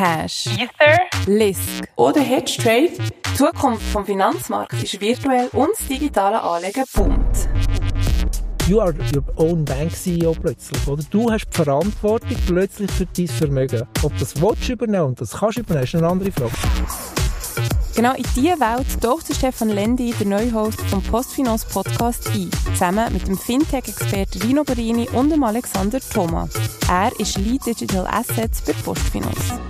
Cash, Ether, Lisk oder Hedgetrade. Die Zukunft vom Finanzmarkt ist virtuell und das digitale Anlegen boomt. You are your own bank CEO plötzlich, oder? Du hast die Verantwortung plötzlich für dein Vermögen. Ob das willst du übernehmen und das kannst du übernehmen, ist eine andere Frage. Genau in diese Welt taucht Stefan Lendi, der neue Host vom Postfinance Podcast, ein, zusammen mit dem Fintech-Experten Rino Berini und dem Alexander Thoma. Er ist Lead Digital Assets bei Postfinance.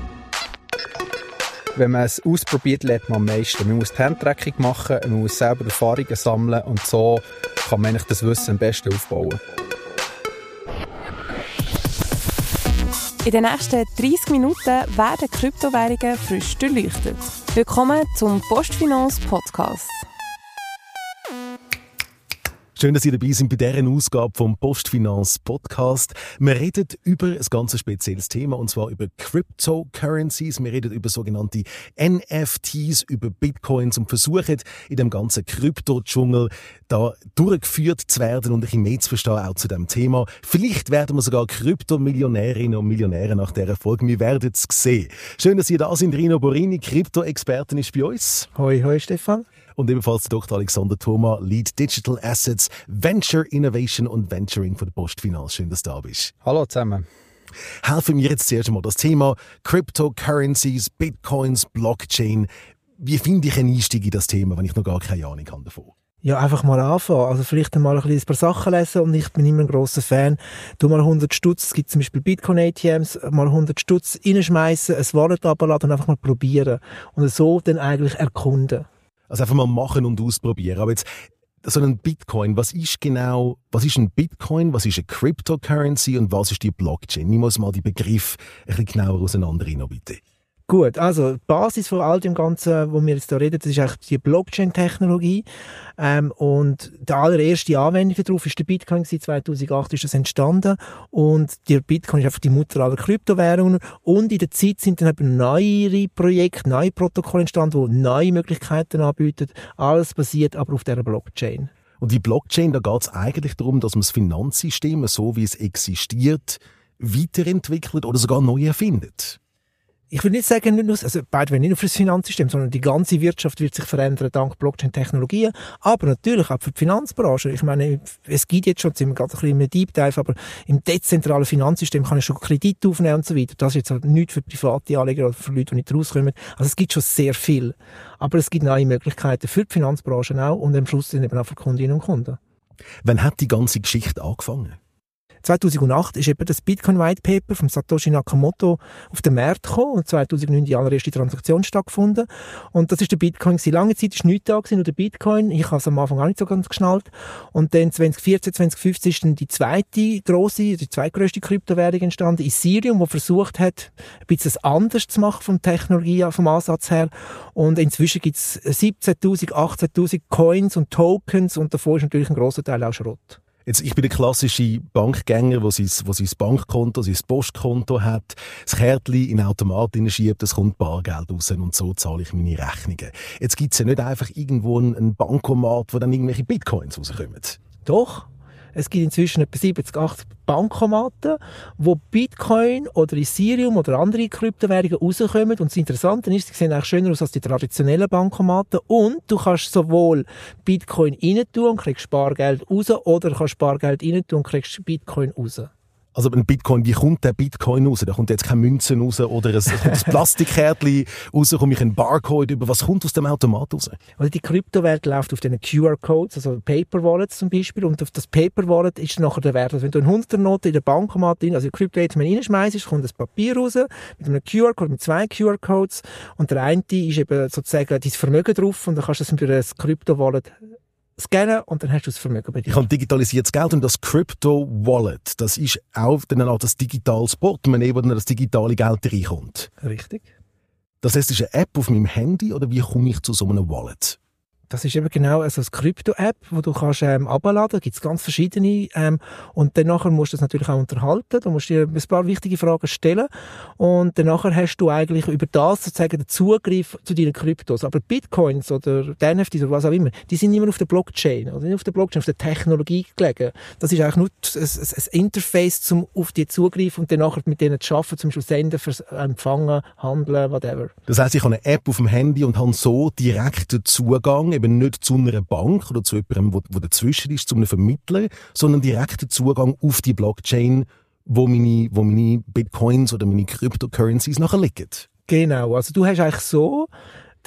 Wenn man es ausprobiert, lernt man am meisten. Man muss die Handtreckung machen, man muss selber Erfahrungen sammeln und so kann man das Wissen am besten aufbauen. In den nächsten 30 Minuten werden Kryptowährungen frisch durchleuchtet. Willkommen zum Postfinance Podcast. Schön, dass ihr dabei seid bei dieser Ausgabe vom Postfinanz Podcast. Wir reden über ein ganz spezielles Thema, und zwar über Cryptocurrencies. Wir reden über sogenannte NFTs, über Bitcoins und versuchen in dem ganzen Krypto-Dschungel da durchgeführt zu werden und ein bisschen mehr zu verstehen auch zu dem Thema. Vielleicht werden wir sogar Kryptomillionärinnen und Millionäre nach dieser Folge. Wir werden es sehen. Schön, dass ihr da sind. Rino Borini, Krypto-Expertin, ist bei uns. Hoi, hoi, Stefan. Und ebenfalls Dr. Alexander Thoma, Lead Digital Assets, Venture Innovation und Venturing von der Postfinanz. Schön, dass du da bist. Hallo zusammen. Helfen mir jetzt zuerst einmal das Thema Cryptocurrencies, Bitcoins, Blockchain. Wie finde ich einen Einstieg in das Thema, wenn ich noch gar keine Ahnung habe davon? Ja, einfach mal anfangen. Also vielleicht mal ein, ein paar Sachen lesen und ich bin immer ein grosser Fan. Du mal 100 Stutz, es gibt zum Beispiel Bitcoin-ATMs, mal 100 Stutz reinschmeißen, ein Wallet abladen und einfach mal probieren. Und so dann eigentlich erkunden. Also einfach mal machen und ausprobieren. Aber jetzt, so ein Bitcoin, was ist genau, was ist ein Bitcoin, was ist eine Cryptocurrency und was ist die Blockchain? Nimm uns mal die Begriffe ein bisschen genauer auseinandernehmen, bitte. Gut, also die Basis von all dem Ganzen, wo wir jetzt hier reden, das ist eigentlich die Blockchain-Technologie. Ähm, und die allererste Anwendung darauf ist der Bitcoin. 2008 ist das entstanden. Und der Bitcoin ist einfach die Mutter aller Kryptowährungen. Und in der Zeit sind dann eben neue Projekte, neue Protokolle entstanden, die neue Möglichkeiten anbieten. Alles basiert aber auf dieser Blockchain. Und die Blockchain, da geht es eigentlich darum, dass man das Finanzsystem, so wie es existiert, weiterentwickelt oder sogar neu erfindet ich will nicht sagen, nicht nur, also beide nicht nur für das Finanzsystem, sondern die ganze Wirtschaft wird sich verändern dank Blockchain-Technologien, aber natürlich auch für die Finanzbranche. Ich meine, es gibt jetzt schon, sind wir gerade ein bisschen im Deep Dive, aber im dezentralen Finanzsystem kann ich schon Kredit aufnehmen und so weiter. Das ist jetzt halt nicht für private Anleger oder für Leute, die nicht rauskommen. Also es gibt schon sehr viel. Aber es gibt neue Möglichkeiten für die Finanzbranche auch und am Schluss sind eben auch für Kundinnen und Kunden. Wann hat die ganze Geschichte angefangen? 2008 ist eben das Bitcoin White Paper von Satoshi Nakamoto auf den Markt gekommen und 2009 die allererste Transaktion stattgefunden. Und das ist der Bitcoin gewesen. Lange Zeit ist nichts da gewesen, nur der Bitcoin. Ich habe es am Anfang auch nicht so ganz geschnallt. Und dann 2014, 2015 ist dann die zweite große, die zweitgrößte Kryptowährung entstanden, Ethereum, wo versucht hat, ein bisschen anders zu machen vom Technologie, vom Ansatz her. Und inzwischen gibt es 17.000, 18.000 Coins und Tokens und davon ist natürlich ein großer Teil auch Schrott. Jetzt, ich bin der klassische Bankgänger, der sein, wo sein Bankkonto, sein Postkonto hat, das Kärtchen in den Automat schiebt, es kommt Bargeld raus und so zahle ich meine Rechnungen. Jetzt gibt es ja nicht einfach irgendwo einen Bankomat, wo dann irgendwelche Bitcoins rauskommen. Doch, es gibt inzwischen etwa 70, 80 Bankomaten, wo Bitcoin oder Ethereum oder andere Kryptowährungen rauskommen. Und das Interessante ist, sie sehen eigentlich schöner aus als die traditionellen Bankomaten. Und du kannst sowohl Bitcoin rein tun und kriegst Spargeld raus oder kannst Spargeld rein tun und kriegst Bitcoin raus. Also ein Bitcoin, wie kommt der Bitcoin raus? Da kommt jetzt keine Münze raus oder ein, ein Plastikkärtchen raus, komme ich einen Barcode über. Was kommt aus dem Automat raus? Also die Kryptowelt läuft auf den QR-Codes, also Paper Wallets zum Beispiel. Und auf das Paper Wallet ist nachher der Wert. Also wenn du eine 100er Note in der Bankomat, also in Krypto reinschmeißt, kommt das Papier raus mit einem QR-Code, mit zwei QR-Codes. Und der eine ist eben sozusagen dein Vermögen drauf und dann kannst du das über das Krypto-Wallet scannen und dann hast du das Vermögen bei dir. Ich habe digitalisiertes Geld und das Crypto Wallet, das ist auch dann auch das digitales Portemonnaie, wo dann das digitale Geld reinkommt. Richtig. Das heißt, es ist eine App auf meinem Handy oder wie komme ich zu so einem Wallet? Das ist eben genau also das Krypto-App, wo du kannst ähm, abladen. Da gibt es ganz verschiedene. Ähm, und dann nachher musst du das natürlich auch unterhalten. Du musst dir ein paar wichtige Fragen stellen. Und dann nachher hast du eigentlich über das sozusagen den Zugriff zu deinen Kryptos. Aber Bitcoins oder NFTs oder was auch immer, die sind immer auf der Blockchain. Oder nicht auf der Blockchain, auf der Technologie gelegen. Das ist eigentlich nur ein, ein Interface, zum auf die zugreifen und dann nachher mit denen zu arbeiten, zum Beispiel senden, empfangen, handeln, whatever. Das heißt, ich habe eine App auf dem Handy und habe so direkten Zugang eben nicht zu einer Bank oder zu jemandem, wo, wo dazwischen ist, zu einem Vermittler, sondern direkten Zugang auf die Blockchain, wo meine, wo meine Bitcoins oder meine Cryptocurrencies nachher liegen. Genau, also du hast eigentlich so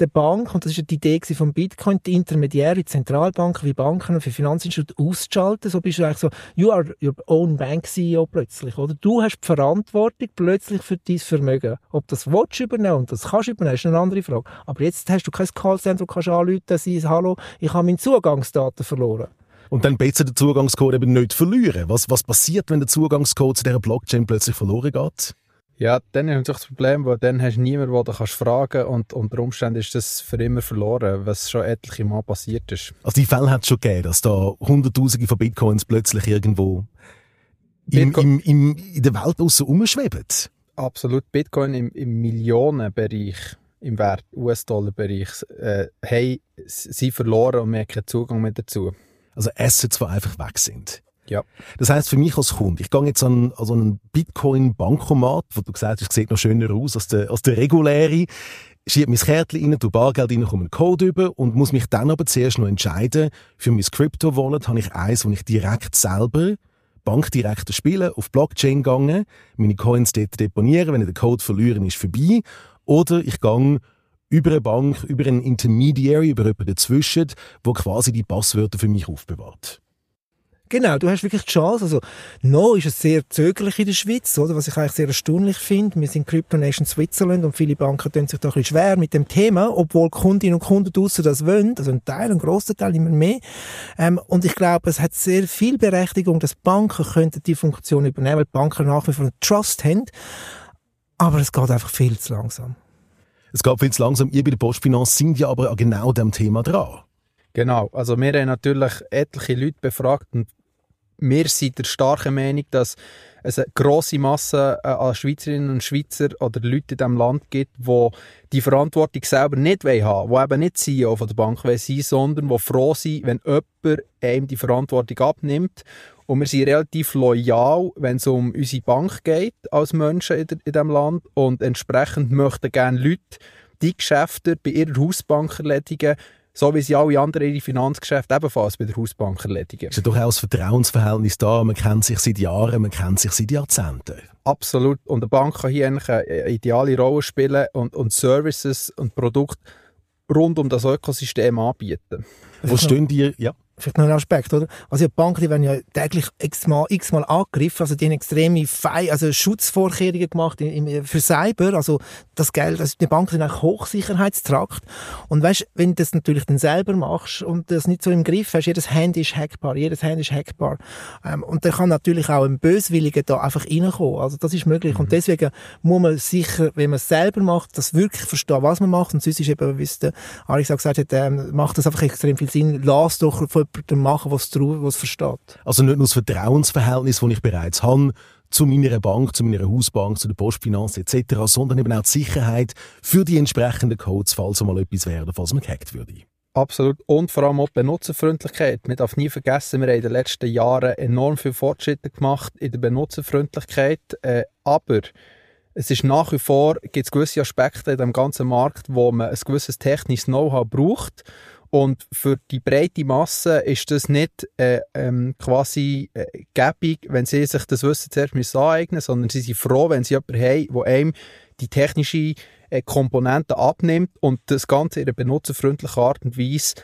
der Bank, und das ist die Idee von Bitcoin, die Intermediäre, Zentralbanken wie Banken und für Finanzinstitute auszuschalten. So bist du eigentlich so, you are your own bank CEO plötzlich, oder? Du hast die Verantwortung plötzlich für dein Vermögen. Ob das willst übernehmen und das kannst übernehmen, ist eine andere Frage. Aber jetzt hast du kein Callcenter, kannst anrufen, sagen, hallo, ich habe meine Zugangsdaten verloren. Und dann besser den Zugangscode eben nicht verlieren. Was, was passiert, wenn der Zugangscode zu dieser Blockchain plötzlich verloren geht? Ja, dann ist natürlich das Problem, weil dann hast du niemanden, den du kannst fragen und unter Umständen ist das für immer verloren, was schon etliche Mal passiert ist. Also die Fälle hat es schon gegeben, dass da Hunderttausende von Bitcoins plötzlich irgendwo im, im, im, in der Welt aussen rumschweben? Absolut. Bitcoin im, im Millionenbereich, im Wert US-Dollar-Bereich, äh, haben sie verloren und wir haben keinen Zugang mehr dazu. Also Assets, die einfach weg sind. Ja. Das heißt für mich als Kunde, ich gehe jetzt an, an so einen Bitcoin-Bankomat, wo du gesagt hast, es sieht noch schöner aus als der, als der reguläre, schiebe mein Kärtchen rein, tu Bargeld rein, komme einen Code über und muss mich dann aber zuerst noch entscheiden, für mein Crypto-Wallet habe ich eins, wo ich direkt selber bankdirekt spielen, auf Blockchain gegangen, meine Coins dort deponieren, wenn ich den Code verliere, ist vorbei. Oder ich gehe über eine Bank, über einen Intermediary, über jemanden dazwischen, wo quasi die Passwörter für mich aufbewahrt. Genau, du hast wirklich die Chance. Also, noch ist es sehr zögerlich in der Schweiz, oder? Was ich eigentlich sehr erstaunlich finde. Wir sind Crypto Nation Switzerland und viele Banken tun sich da ein bisschen schwer mit dem Thema, obwohl Kundinnen und Kunden draussen das wollen. Also ein Teil, ein grosser Teil, immer mehr. Ähm, und ich glaube, es hat sehr viel Berechtigung, dass Banken könnten die Funktion übernehmen, weil Banken nach wie vor einen Trust haben. Aber es geht einfach viel zu langsam. Es geht viel zu langsam. Ihr bei der Postfinanz sind ja aber an genau dem Thema dran. Genau, also wir haben natürlich etliche Leute befragt und wir sind der starken Meinung, dass es eine grosse Masse äh, an Schweizerinnen und Schweizer oder Leute in diesem Land gibt, die die Verantwortung selber nicht haben wollen, die eben nicht CEO von der Bank sein sondern die froh sind, wenn jemand einem die Verantwortung abnimmt. Und wir sind relativ loyal, wenn es um unsere Bank geht, als Menschen in, diesem Land. Und entsprechend möchten gerne Leute die Geschäfte bei ihrer Hausbank erledigen, so wie sie alle anderen ihre Finanzgeschäfte ebenfalls bei der Hausbank erledigen. Ist ja durchaus ein Vertrauensverhältnis da, man kennt sich seit Jahren, man kennt sich seit Jahrzehnten. Absolut. Und eine Bank kann hier eigentlich eine ideale Rolle spielen und, und Services und Produkte rund um das Ökosystem anbieten. Wo stehen die, ja? Vielleicht noch ein Aspekt, oder? Also die Banken, die werden ja täglich x-mal, x-mal angegriffen, also die haben extreme Fei also Schutzvorkehrungen gemacht für Cyber, also das Geld, also die Banken sind eigentlich Hochsicherheitstrakt. Und weißt, wenn du das natürlich dann selber machst und das nicht so im Griff hast, jedes Handy ist hackbar, jedes Handy ist hackbar. Ähm, und dann kann natürlich auch ein Böswilliger da einfach reinkommen, also das ist möglich. Mhm. und deswegen muss man sicher, wenn man es selber macht, das wirklich verstehen, was man macht. Und sonst ist eben, wie es der Alex auch gesagt hat, ähm, macht das einfach extrem viel Sinn, lass doch von jemandem machen, was es versteht. Also nicht nur das Vertrauensverhältnis, das ich bereits habe, zu meiner Bank, zu meiner Hausbank, zu der Postfinanz etc., sondern eben auch die Sicherheit für die entsprechenden Codes, falls mal etwas wäre, falls man gehackt würde. Absolut. Und vor allem auch die Benutzerfreundlichkeit. Man darf nie vergessen, wir haben in den letzten Jahren enorm viel Fortschritte gemacht in der Benutzerfreundlichkeit. Äh, aber es ist nach wie vor, gibt es gewisse Aspekte in dem ganzen Markt, wo man ein gewisses technisches Know-how braucht. Und für die breite Masse ist das nicht äh, ähm, quasi äh, gäbig, wenn sie sich das Wissen zuerst müssen aneignen müssen, sondern sie sind froh, wenn sie jemanden haben, der einem die technische äh, Komponente abnimmt und das Ganze in einer benutzerfreundlichen Art und Weise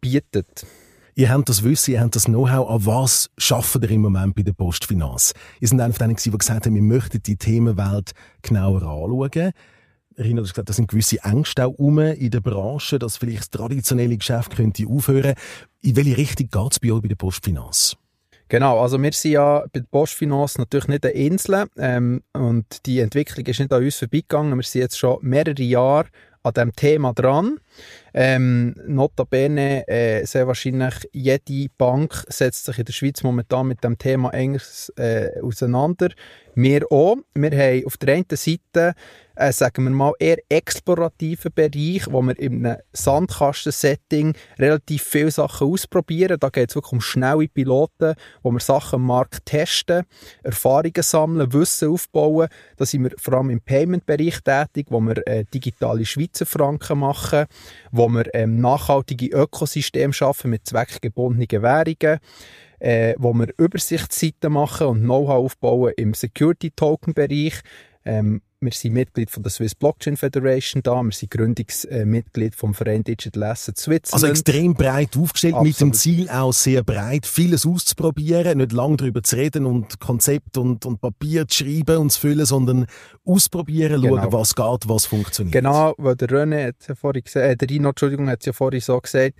bietet. Ihr habt das Wissen, ihr habt das Know-how. An was schaffen ihr im Moment bei der Postfinanz? Ihr seid einer von denen, die gesagt haben, wir möchten die Themenwelt genauer anschauen. Rina, du hast gesagt, da sind gewisse Ängste auch rum in der Branche, dass vielleicht das traditionelle Geschäft könnte aufhören. In welche Richtung geht es bei euch bei der Postfinanz? Genau, also wir sind ja bei der Postfinanz natürlich nicht eine Insel ähm, und die Entwicklung ist nicht an uns vorbeigegangen. Wir sind jetzt schon mehrere Jahre an diesem Thema dran Ähm, notabene, äh, sehr wahrscheinlich jede Bank setzt sich in der Schweiz momentan mit dem Thema eng äh, auseinander. Wir auch. Wir haben auf der einen Seite äh, sagen wir mal, eher explorativen Bereich, wo wir in einem Sandkasten-Setting relativ viele Sachen ausprobieren. Da geht es wirklich um schnelle Piloten, wo wir Sachen am Markt testen, Erfahrungen sammeln, Wissen aufbauen. Da sind wir vor allem im Payment-Bereich tätig, wo wir äh, digitale Schweizer Franken machen, wo wir ähm, nachhaltige Ökosysteme schaffen mit zweckgebundenen Währungen äh, wo wir Übersichtsseiten machen und Know-how aufbauen im Security-Token-Bereich. Ähm, wir sind Mitglied von der Swiss Blockchain Federation da. Wir sind Gründungsmitglied vom Verein Digital Assets Switzerland. Also extrem breit aufgestellt, Absolut. mit dem Ziel auch sehr breit, vieles auszuprobieren, nicht lange darüber zu reden und Konzept und, und Papier zu schreiben und zu füllen, sondern ausprobieren, genau. schauen, was geht, was funktioniert. Genau, weil der René hat ja vorhin gesagt, äh, der Rino, Entschuldigung, hat ja vorhin so gesagt,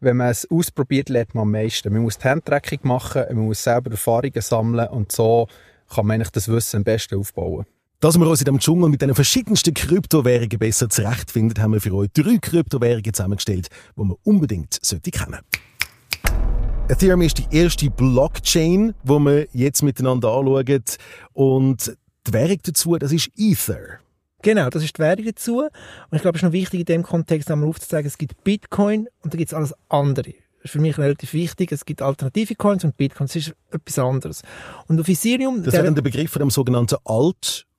wenn man es ausprobiert, lernt man am meisten. Man muss die Handtreckung machen, man muss selber Erfahrungen sammeln und so kann man eigentlich das Wissen am besten aufbauen. Dass wir uns in diesem Dschungel mit den verschiedensten Kryptowährungen besser zurechtfinden, haben wir für euch drei Kryptowährungen zusammengestellt, die man unbedingt sollte kennen Ethereum ist die erste Blockchain, die wir jetzt miteinander anschauen. Und die Währung dazu, das ist Ether. Genau, das ist die Währung dazu. Und ich glaube, es ist noch wichtig, in dem Kontext einmal aufzuzeigen, es gibt Bitcoin und da gibt es alles andere. Das ist für mich relativ wichtig. Es gibt alternative Coins und Bitcoins. Das ist etwas anderes. Und auf Ethereum... Das ist der Begriff von dem sogenannten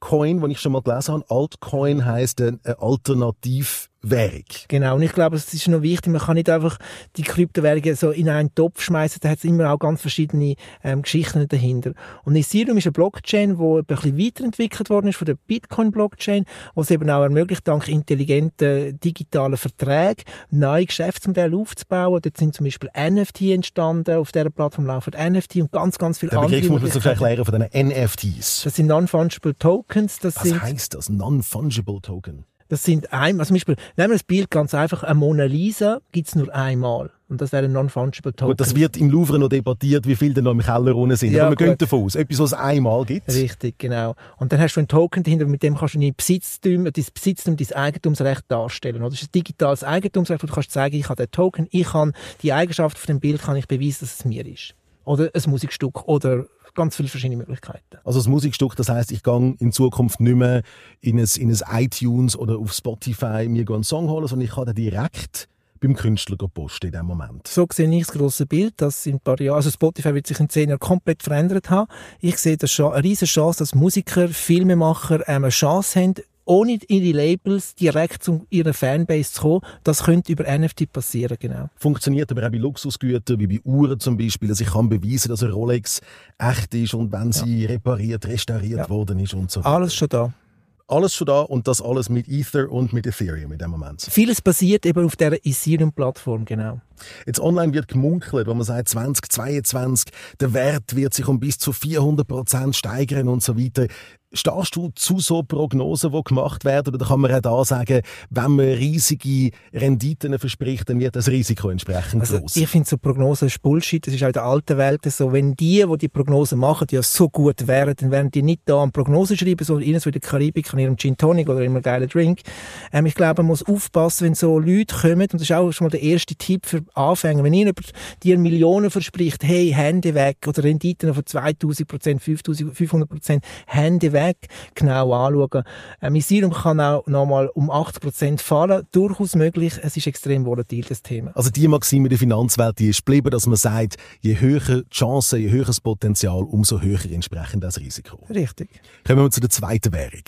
Altcoin, den ich schon mal gelesen habe. Altcoin heisst eine Alternativ Währung. Genau, und ich glaube, es ist noch wichtig, man kann nicht einfach die Kryptowährungen so in einen Topf schmeißen, da hat es immer auch ganz verschiedene ähm, Geschichten dahinter. Und Ethereum ist eine Blockchain, die ein bisschen weiterentwickelt worden ist von der Bitcoin-Blockchain, was es eben auch ermöglicht, dank intelligenten digitalen Verträgen neue Geschäftsmodelle aufzubauen. Dort sind zum Beispiel NFT entstanden, auf dieser Plattform laufen NFT und ganz, ganz viele andere. Der Begriff muss man sich erklären von den NFTs. Das sind Non-Fungible Tokens. Das Was heisst das, Non-Fungible Token? Das sind ein, also zum Beispiel, nehmen wir das Bild ganz einfach, eine Mona Lisa gibt's nur einmal. Und das wäre ein Non-Fungible Token. Gut, das wird im Louvre noch debattiert, wie viele denn noch im Keller unten sind. Ja, Aber wir gut. gehen davon aus, etwas, was es einmal gibt. Richtig, genau. Und dann hast du einen Token dahinter, mit dem kannst du dein Besitztum, dein Besitztum, dein Eigentumsrecht darstellen. Oder? Das ist ein digitales Eigentumsrecht, wo du kannst sagen, ich habe den Token, ich kann die Eigenschaft von dem Bild kann ich beweisen, dass es mir ist. Oder ein Musikstück oder ganz viele verschiedene Möglichkeiten. Also das Musikstück, das heißt, ich gehe in Zukunft nicht mehr in ein, in ein iTunes oder auf Spotify mir einen Song holen, sondern ich kann den direkt beim Künstler posten in dem Moment. So sehe ich das grosse Bild, dass in ein paar Jahren, also Spotify wird sich in zehn Jahren komplett verändert haben. Ich sehe das schon eine riesige Chance, dass Musiker, Filmemacher ähm, eine Chance haben, ohne ihre Labels direkt zu ihrer Fanbase zu kommen. Das könnte über NFT passieren, genau. Funktioniert aber auch bei Luxusgütern, wie bei Uhren zum Beispiel. Also ich kann beweisen, dass eine Rolex echt ist und wenn sie ja. repariert, restauriert ja. worden ist und so weiter. Alles schon da alles schon da und das alles mit Ether und mit Ethereum in dem Moment. Vieles basiert eben auf der Ethereum-Plattform, genau. Jetzt online wird gemunkelt, wenn man sagt 2022, der Wert wird sich um bis zu 400 Prozent steigern und so weiter. Stehst du zu so Prognosen, die gemacht werden? Oder kann man auch da sagen, wenn man riesige Renditen verspricht, dann wird das Risiko entsprechend also, groß? Ich finde so Prognosen ist Bullshit. Das ist auch in der alten Welt so. Wenn die, die die Prognosen machen, ja so gut wären, dann wären die nicht da an Prognosen schreiben, so in der Karibik an ihrem Gin Tonic oder einem geilen Drink. Ähm, ich glaube, man muss aufpassen, wenn so Leute kommen, und das ist auch schon mal der erste Tipp für Anfänger, wenn ihr dir Millionen verspricht, hey, Hände weg, oder Renditen von 2000 Prozent, 5500 Prozent, Hände weg, weg genau anschauen. Ähm, Ethereum kann auch nochmal um 80% fallen. Durchaus möglich. Es ist extrem volatil, das Thema. Also die Maxime der Finanzwelt, die ist geblieben, dass man sagt, je höher die Chancen, je höher das Potenzial, umso höher entsprechend das Risiko. Richtig. Kommen wir zu der zweiten Währung.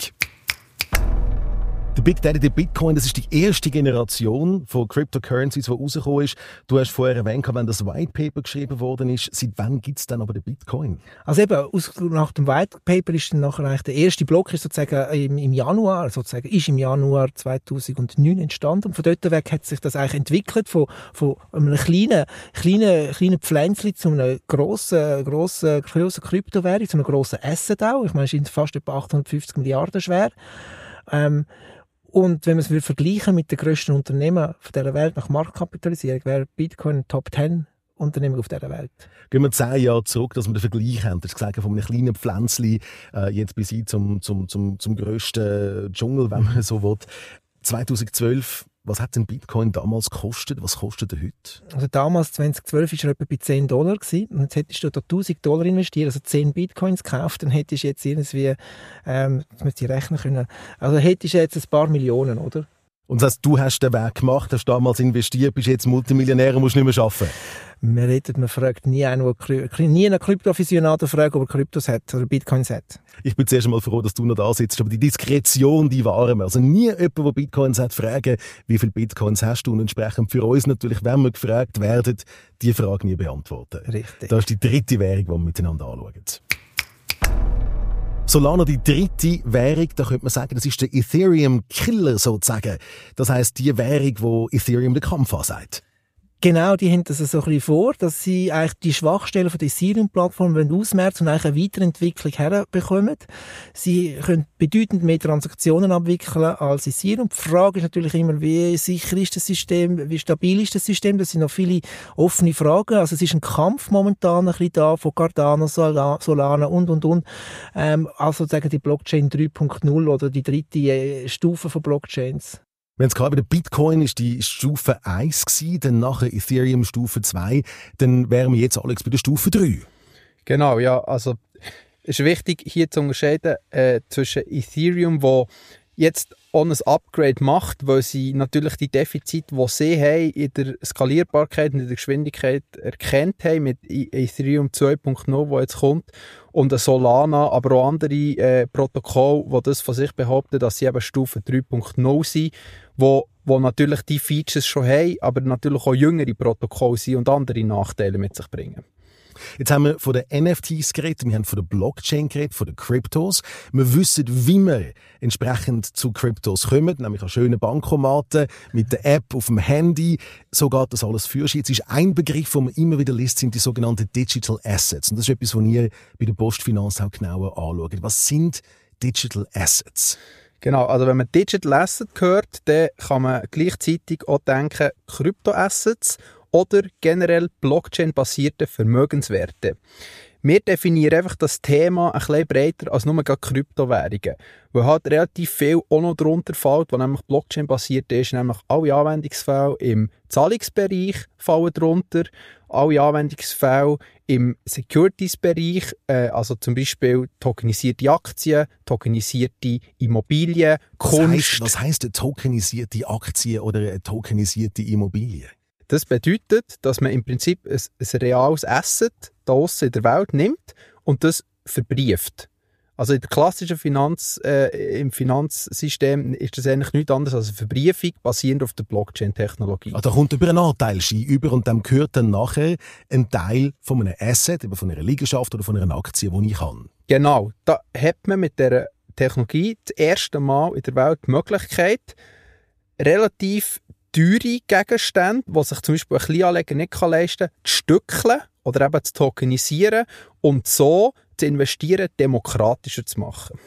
Der Big Daddy, der Bitcoin, das ist die erste Generation von Cryptocurrencies, die rausgekommen ist. Du hast vorher erwähnt, wenn das White Paper geschrieben worden ist. Seit wann gibt es dann aber den Bitcoin? Also eben, aus, nach dem White Paper ist dann nachher eigentlich der erste Block ist sozusagen im, im Januar, sozusagen, ist im Januar 2009 entstanden. Und von dort weg hat sich das eigentlich entwickelt, von, von einem kleinen, kleinen, kleinen Pflänzchen zu einer grossen, grossen, grossen Kryptowährung, zu einem grossen Asset auch. Ich meine, es ist fast etwa 850 Milliarden schwer. Ähm, und wenn man es vergleichen mit den grössten Unternehmen dieser Welt nach Marktkapitalisierung, wäre Bitcoin Top 10 Unternehmen auf dieser Welt. Gehen wir zehn Jahre zurück, dass wir den Vergleich haben. Du hast gesagt, von einem kleinen Pflänzchen äh, jetzt bis hin zum, zum, zum, zum grössten Dschungel, wenn man so will. 2012 was hat denn Bitcoin damals gekostet? Was kostet er heute? Also damals, 2012, war er etwa bei 10 Dollar. Und jetzt hättest du da 1000 Dollar investiert, also 10 Bitcoins gekauft, dann hättest du jetzt irgendwie, ähm, jetzt müsste ich rechnen können, also hättest du jetzt ein paar Millionen, oder? Und das heißt, du hast den Weg gemacht, hast damals investiert, bist jetzt Multimillionär und musst nicht mehr arbeiten? Man redet, man fragt nie einen, der, nie einen Kryptoaficionado fragt, ob er Kryptos hat oder Bitcoins hat. Ich bin zuerst einmal froh, dass du noch da sitzt, aber die Diskretion, die wahren wir. Also nie jemand, der Bitcoins hat, fragen, wie viele Bitcoins hast du und entsprechend für uns natürlich, wenn wir gefragt werden, die Frage nie beantworten. Richtig. Das ist die dritte Währung, die wir miteinander anschauen. Solana die dritte Währung, da könnte man sagen, das ist der Ethereum Killer sozusagen. Das heißt die Währung, wo Ethereum den Kampf ansagt. Genau, die haben das so ein bisschen vor, dass sie eigentlich die Schwachstellen von der Ethereum-Plattform ausmerzen und eigentlich eine Weiterentwicklung herbekommen. Sie können bedeutend mehr Transaktionen abwickeln als Ethereum. Die Frage ist natürlich immer, wie sicher ist das System, wie stabil ist das System? Das sind noch viele offene Fragen. Also es ist ein Kampf momentan ein bisschen da von Cardano, Solana und, und, und. Ähm, also sagen die Blockchain 3.0 oder die dritte äh, Stufe von Blockchains. Wir haben es gerade, der Bitcoin ist die Stufe 1 gewesen, dann nachher Ethereum Stufe 2, dann wären wir jetzt, Alex, bei der Stufe 3. Genau, ja, also es ist wichtig hier zu unterscheiden äh, zwischen Ethereum, wo jetzt auch ein Upgrade macht, weil sie natürlich die Defizite, die sie haben, in der Skalierbarkeit und in der Geschwindigkeit erkennt haben mit Ethereum 2.0, wo jetzt kommt, und Solana, aber auch andere äh, Protokolle, die das von sich behaupten, dass sie eben Stufe 3.0 sind, wo, wo natürlich die Features schon haben, aber natürlich auch jüngere Protokolle sind und andere Nachteile mit sich bringen. Jetzt haben wir von den NFTs geredet, wir haben von der Blockchain geredet, von den Cryptos. Wir wissen, wie wir entsprechend zu Cryptos kommen, nämlich an schönen Bankomaten, mit der App auf dem Handy. So geht das alles für Jetzt ist ein Begriff, den man immer wieder liest, sind die sogenannten Digital Assets. Und das ist etwas, was ihr bei der Postfinanz auch genauer anschaut. Was sind Digital Assets? Genau, also wenn man Digital Asset hört, dann kann man gleichzeitig auch denken Kryptoassets oder generell Blockchain-basierte Vermögenswerte. Wir definieren einfach das Thema ein bisschen breiter als nur Kryptowährungen. Weil halt relativ viel auch noch darunter fällt, was nämlich Blockchain-basiert ist, nämlich alle Anwendungsfälle im Zahlungsbereich fallen darunter, alle Anwendungsfälle im Securities-Bereich, äh, also zum Beispiel tokenisierte Aktien, tokenisierte Immobilien, Kunst. Was heisst, was tokenisierte Aktien oder eine tokenisierte Immobilie? Das bedeutet, dass man im Prinzip ein, ein reales Asset da in der Welt nimmt und das verbrieft. Also in der klassischen Finanz, äh, im Finanzsystem ist das eigentlich nichts anderes als eine Verbriefung basierend auf der Blockchain-Technologie. Also da kommt über einen Anteilschein über und dem gehört dann nachher ein Teil von einem Asset, von einer Liegenschaft oder von einer Aktie, die ich habe. Genau, da hat man mit der Technologie das erste Mal in der Welt die Möglichkeit, relativ teure Gegenstände, die sich zum Beispiel ein Kleinanleger nicht leisten kann, zu stückeln oder eben zu tokenisieren und so zu investieren demokratischer zu machen.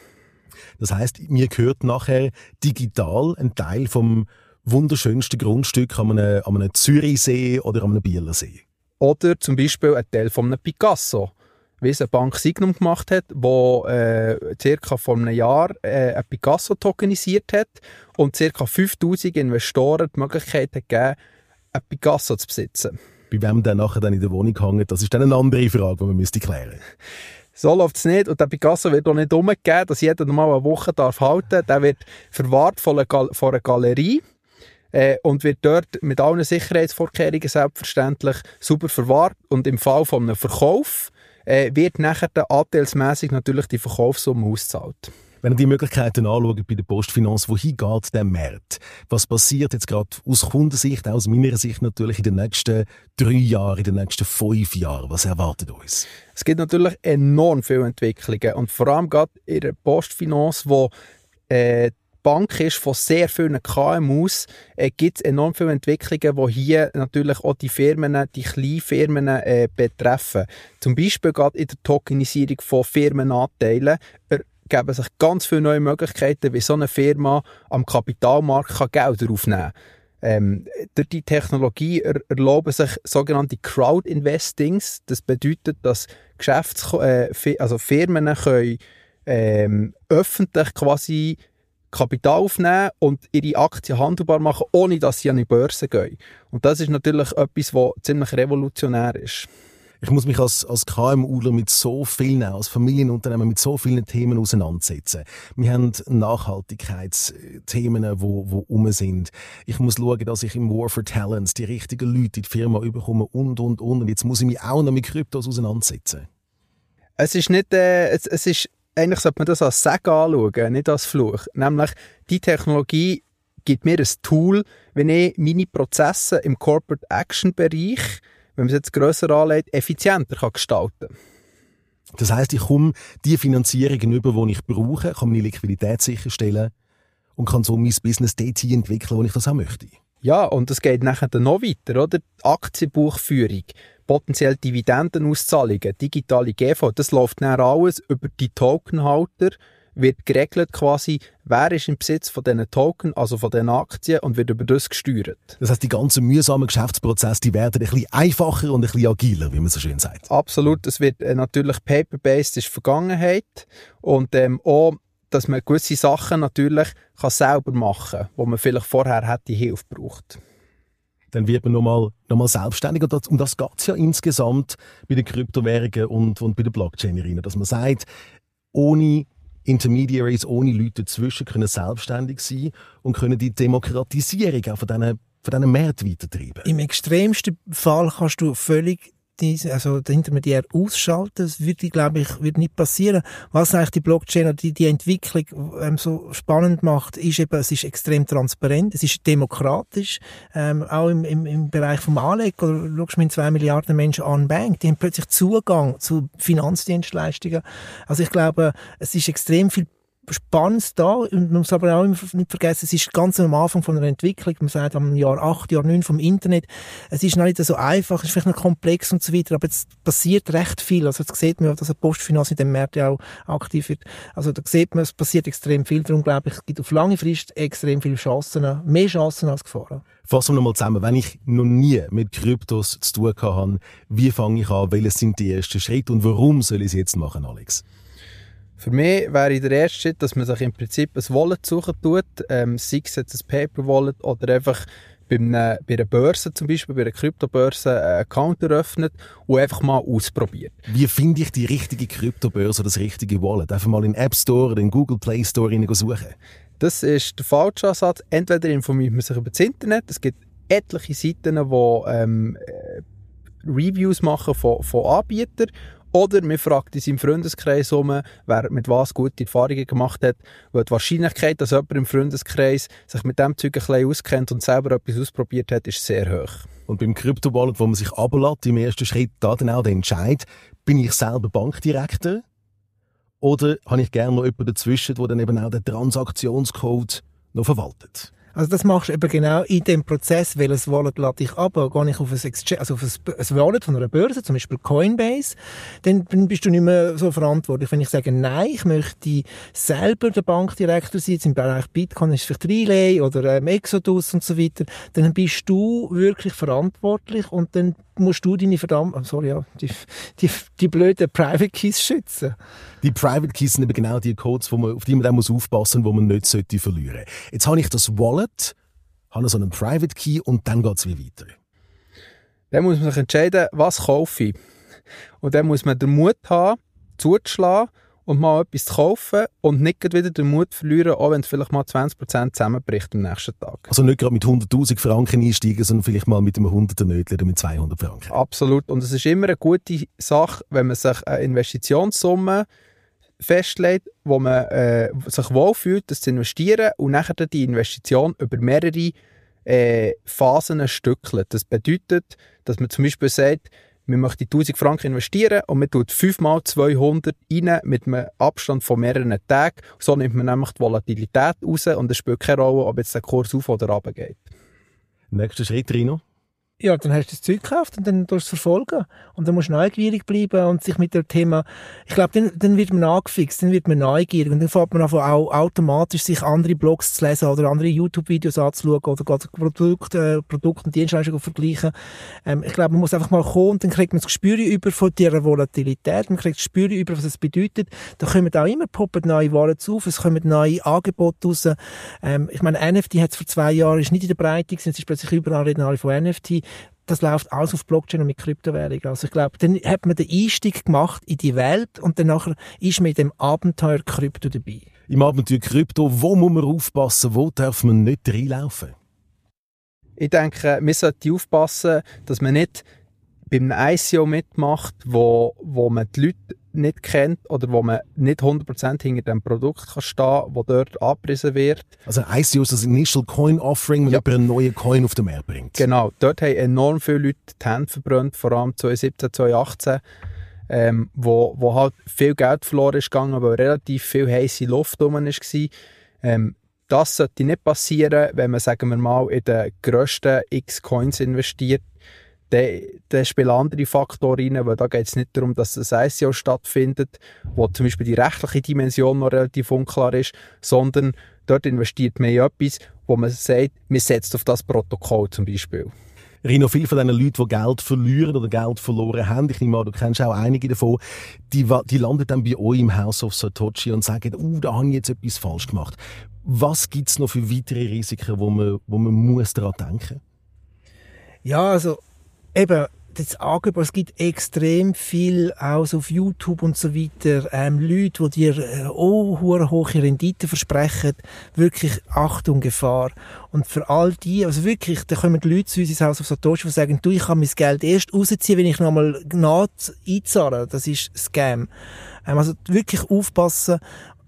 Das heißt, mir gehört nachher digital ein Teil vom wunderschönsten Grundstück an einem, an einem Zürichsee oder an einem Bielersee. Oder zum Beispiel ein Teil von einem Picasso wie es eine Bank Signum gemacht hat, wo äh, circa vor einem Jahr äh, ein Picasso tokenisiert hat und circa 5000 Investoren die Möglichkeit hat gegeben, ein Picasso zu besitzen. Bei wem der nachher dann in der Wohnung hängt, das ist dann eine andere Frage, die man müsste klären so läuft es nicht. Und der Picasso wird auch nicht umgegeben, dass jeder mal eine Woche darf halten darf. Der wird verwahrt von einer, Gal von einer Galerie äh, und wird dort mit allen Sicherheitsvorkehrungen selbstverständlich super verwahrt. Und im Fall von einem Verkauf äh, wird nachher anteilsmässig natürlich die Verkaufssumme ausgezahlt. Wenn ihr die Möglichkeiten anschaut bei der Postfinanz, wohin geht der Markt? Was passiert jetzt gerade aus Kundensicht, aus meiner Sicht natürlich in den nächsten drei Jahren, in den nächsten fünf Jahren? Was erwartet uns? Es gibt natürlich enorm viele Entwicklungen und vor allem gerade in der Postfinanz, wo äh, Bank ist von sehr vielen KMUs, äh, gibt es enorm viele Entwicklungen, die hier natürlich auch die Firmen, die kleinen Firmen äh, betreffen. Zum Beispiel gerade in der Tokenisierung von Firmenanteilen ergeben sich ganz viele neue Möglichkeiten, wie so eine Firma am Kapitalmarkt kann Gelder aufnehmen kann. Ähm, durch die Technologie er erlauben sich sogenannte Crowd-Investings. Das bedeutet, dass Geschäfts äh, also Firmen können ähm, öffentlich quasi Kapital aufnehmen und ihre Aktien handelbar machen, ohne dass sie an die Börse gehen. Und das ist natürlich etwas, was ziemlich revolutionär ist. Ich muss mich als, als KMUler mit so vielen, als Familienunternehmen mit so vielen Themen auseinandersetzen. Wir haben Nachhaltigkeitsthemen, wo, wo um sind. Ich muss schauen, dass ich im War for Talents die richtigen Leute in die Firma überkomme und, und, und. Und jetzt muss ich mich auch noch mit Kryptos auseinandersetzen. Es ist nicht, äh, es, es ist, eigentlich sollte man das als Segen anschauen, nicht als Fluch. Nämlich, die Technologie gibt mir ein Tool, wenn ich meine Prozesse im Corporate Action Bereich wenn man es jetzt grösser anlegt, effizienter kann gestalten Das heißt, ich komme die Finanzierung über, die ich brauche, kann meine Liquidität sicherstellen und kann so mein Business dort entwickeln, wo ich das auch möchte. Ja, und es geht nachher dann noch weiter, oder? Die Aktienbuchführung, potenziell Dividendenauszahlungen, digitale GV, das läuft dann alles über die Tokenhalter, wird geregelt quasi, wer ist im Besitz von diesen Token, also von diesen Aktien und wird über das gesteuert. Das heißt, die ganzen mühsamen Geschäftsprozesse, die werden ein bisschen einfacher und ein bisschen agiler, wie man so schön sagt. Absolut, es wird äh, natürlich paper-based, ist Vergangenheit und ähm, auch dass man gewisse Sachen natürlich kann selber machen kann, wo man vielleicht vorher hätte Hilfe braucht. Dann wird man nochmal noch mal selbstständig. Und um das geht es ja insgesamt bei den Kryptowährungen und, und bei der Blockchain, dass man sagt, ohne Intermediaries ohne Leute dazwischen können selbstständig sein und können die Demokratisierung auch von diesen, von diesen Märkten weitertreiben. Im extremsten Fall kannst du völlig diese, also der Intermediär ausschalten. Das würde, glaube ich, wird nicht passieren. Was eigentlich die Blockchain oder die, die Entwicklung ähm, so spannend macht, ist eben, es ist extrem transparent, es ist demokratisch, ähm, auch im, im, im Bereich vom Anlegen, oder schaust du mit zwei Milliarden Menschen an Bank, die haben plötzlich Zugang zu Finanzdienstleistungen. Also ich glaube, es ist extrem viel Spannendes da. Und man muss aber auch nicht vergessen, es ist ganz am Anfang von einer Entwicklung. Man sagt am Jahr 8, Jahr 9 vom Internet. Es ist noch nicht so einfach, es ist vielleicht noch komplex und so weiter, aber es passiert recht viel. Also jetzt sieht man, dass Postfinanz in dem Märkte auch aktiv wird. Also da sieht man, es passiert extrem viel. Darum glaube ich, es gibt auf lange Frist extrem viele Chancen, mehr Chancen als Gefahren. Fassen wir nochmal zusammen. Wenn ich noch nie mit Kryptos zu tun habe, wie fange ich an? Welche sind die ersten Schritte und warum soll ich es jetzt machen, Alex? Für mich wäre der erste Schritt, dass man sich im Prinzip ein Wallet suchen tut, ähm, sei es jetzt ein Paper-Wallet oder einfach bei einer, bei einer Börse zum Beispiel, bei einer Kryptobörse einen Account eröffnet und einfach mal ausprobiert. Wie finde ich die richtige Kryptobörse oder das richtige Wallet? Einfach mal in den App Store oder in den Google Play Store suchen? Das ist der falsche Ansatz. Entweder informiert man sich über das Internet, es gibt etliche Seiten, die ähm, äh, Reviews machen von, von Anbietern oder man fragt in seinem Freundeskreis um, wer mit was gute Erfahrungen gemacht hat, weil die Wahrscheinlichkeit, dass jemand im Freundeskreis sich mit dem Zeug ein bisschen auskennt und selber etwas ausprobiert hat, ist sehr hoch. Und beim Kryptowallet, wo man sich ablässt, im ersten Schritt da dann auch der Entscheid, bin ich selber Bankdirektor? Oder habe ich gerne noch jemanden dazwischen, der dann eben auch den Transaktionscode noch verwaltet? Also das machst du eben genau in dem Prozess, welches Wallet lade ich ab, gehe ich auf ein, Exchange, also auf ein, Wallet von einer Börse, zum Beispiel Coinbase, dann bist du nicht mehr so verantwortlich. Wenn ich sage, nein, ich möchte selber der Bankdirektor sein, jetzt im Bereich Bitcoin ist es vielleicht Relay oder ähm, Exodus und so weiter, dann bist du wirklich verantwortlich und dann musst du deine verdammt, oh, sorry, ja, die, die, die blöden Private Keys schützen. Die Private Keys sind eben genau die Codes, wo man, auf die man dann aufpassen muss, die man nicht sollte verlieren Jetzt habe ich das Wallet, habe so einen Private Key und dann geht es wie weiter. Dann muss man sich entscheiden, was kaufe ich. Und dann muss man den Mut haben, zuzuschlagen und mal etwas zu kaufen und nicht wieder den Mut verlieren, auch wenn es vielleicht mal 20% zusammenbricht am nächsten Tag. Also nicht gerade mit 100'000 Franken einsteigen, sondern vielleicht mal mit einem 100er Nötchen oder mit 200 Franken. Absolut. Und es ist immer eine gute Sache, wenn man sich eine Investitionssumme festlegt, wo man äh, sich wohlfühlt, das zu investieren und nachher die Investition über mehrere äh, Phasen stückelt. Das bedeutet, dass man zum Beispiel sagt, man möchte 1000 Franken investieren und man tut 5 mal 200 rein mit einem Abstand von mehreren Tagen. So nimmt man nämlich die Volatilität raus und es spielt keine Rolle, ob jetzt der Kurs auf oder runter geht. Nächster Schritt, Rino? Ja, dann hast du das Zeug gekauft und dann tust du es verfolgen. Und dann musst du neugierig bleiben und sich mit dem Thema, ich glaube, dann, dann wird man angefixt, dann wird man neugierig und dann fängt man einfach auch automatisch sich andere Blogs zu lesen oder andere YouTube-Videos anzuschauen oder Produkte, äh, Produkte und Dienstleistungen vergleichen. Ähm, ich glaube, man muss einfach mal kommen und dann kriegt man das Gespür über von dieser Volatilität, man kriegt das Gespür über, was es bedeutet. Da kommen auch immer poppen neue Waren zu, es kommen neue Angebote raus. Ähm, ich meine, NFT hat es vor zwei Jahren, ist nicht in der Breite gewesen, jetzt ist plötzlich überall reden alle von NFT das läuft alles auf Blockchain und mit Kryptowährungen. Also ich glaube, dann hat man den Einstieg gemacht in die Welt und dann nachher ist man in dem Abenteuer Krypto dabei. Im Abenteuer Krypto, wo muss man aufpassen, wo darf man nicht reinlaufen? Ich denke, man sollte aufpassen, dass man nicht beim ICO mitmacht, wo, wo man die Leute nicht kennt oder wo man nicht 100% hinter dem Produkt kann stehen kann, das dort abgerissen wird. Also ICO ist das Initial Coin Offering, wenn ja. jemand einen neuen Coin auf den Markt bringt. Genau, dort haben enorm viele Leute die Hände verbrannt, vor allem 2017, 2018, ähm, wo, wo halt viel Geld verloren ist gegangen, aber relativ viel heiße Luft rum war. Ähm, das sollte nicht passieren, wenn man, sagen wir mal, in den grössten X-Coins investiert dann, spielen andere Faktoren rein, weil da geht es nicht darum, dass ein ICO stattfindet, wo zum Beispiel die rechtliche Dimension noch relativ unklar ist, sondern dort investiert man in etwas, wo man sagt, man setzt auf das Protokoll zum Beispiel. Rino, viele von diesen Leuten, die Geld verlieren oder Geld verloren haben, ich nehme an, du kennst auch einige davon, die, die landen dann bei euch im House of Satoshi und sagen, oh, da habe ich jetzt etwas falsch gemacht. Was gibt es noch für weitere Risiken, wo man, wo man muss daran denken Ja, also eben, das Angebot, es gibt extrem viel aus auf YouTube und so weiter, ähm, Leute, die dir äh, oh, hohe Rendite versprechen, wirklich Achtung, Gefahr. Und für all die, also wirklich, da kommen die Leute zu uns ins Haus auf Satoshi, die sagen, du, ich kann mein Geld erst rausziehen, wenn ich nochmal Gnade einzahle. Das ist Scam. Ähm, also wirklich aufpassen,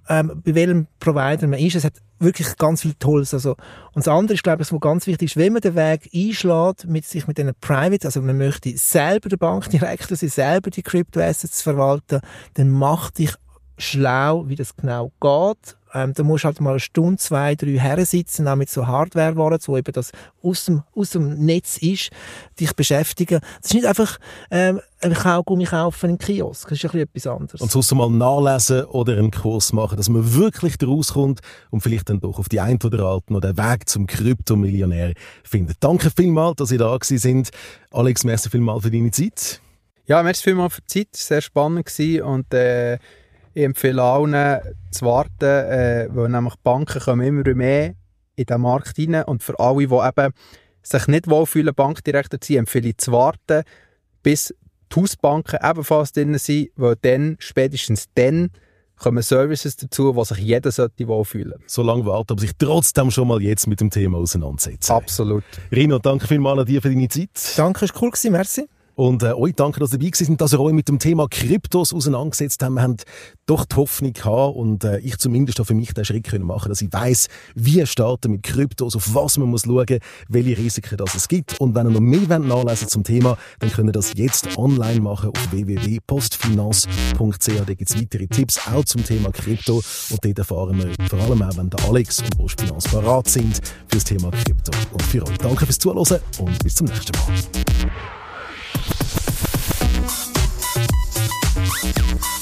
ähm, bei welchem Provider man ist. Es hat wirklich ganz viel Tolles. Also, und das andere ist, glaube ich, was ganz wichtig ist, wenn man den Weg einschlägt, mit sich mit diesen Private, also man möchte selber der Bank direkt, also selber die Crypto-Assets verwalten, dann mach dich schlau, wie das genau geht ähm, da musst halt mal eine Stunde, zwei, drei her sitzen, auch mit so Hardware-Waren, wo eben das aus dem, aus dem Netz ist, dich beschäftigen. Das ist nicht einfach ähm, ein Kaugummi kaufen im Kiosk. Das ist ein etwas anderes. Und sonst mal nachlesen oder einen Kurs machen, dass man wirklich rauskommt und vielleicht dann doch auf die ein oder andere noch den Weg zum Kryptomillionär findet. Danke vielmals, dass ihr da gewesen sind. Alex, merci vielmals für deine Zeit. Ja, merci vielmals für die Zeit. Sehr spannend gewesen und äh, ich empfehle allen zu warten, äh, weil nämlich Banken kommen immer mehr in den Markt rein und für alle, die eben sich nicht wohlfühlen, Bankdirektor zu sein, empfehle ich zu warten, bis die Hausbanken ebenfalls drin sind, weil dann, spätestens dann, kommen Services dazu, wo sich jeder sollte wohlfühlen sollte. So lange warten, aber sich trotzdem schon mal jetzt mit dem Thema auseinandersetzen. Absolut. Rino, danke vielmals an dir für deine Zeit. Danke, es war cool, merci. Und äh, euch danke, dass ihr dabei sind, dass ihr euch mit dem Thema Kryptos auseinandergesetzt habt. Wir haben doch die Hoffnung gehabt und äh, ich zumindest auch für mich den Schritt können machen, dass ich weiß, wie starten mit Kryptos, auf was man muss schauen, welche Risiken das es gibt. Und wenn ihr noch mehr nachlesen wollt zum Thema, dann könnt ihr das jetzt online machen auf www.postfinanz.ch. Da gibt es weitere Tipps auch zum Thema Krypto und dort erfahren wir vor allem auch, wenn der Alex und Postfinanz parat sind für das Thema Krypto. Und für euch danke fürs Zuhören und bis zum nächsten Mal. Thank you.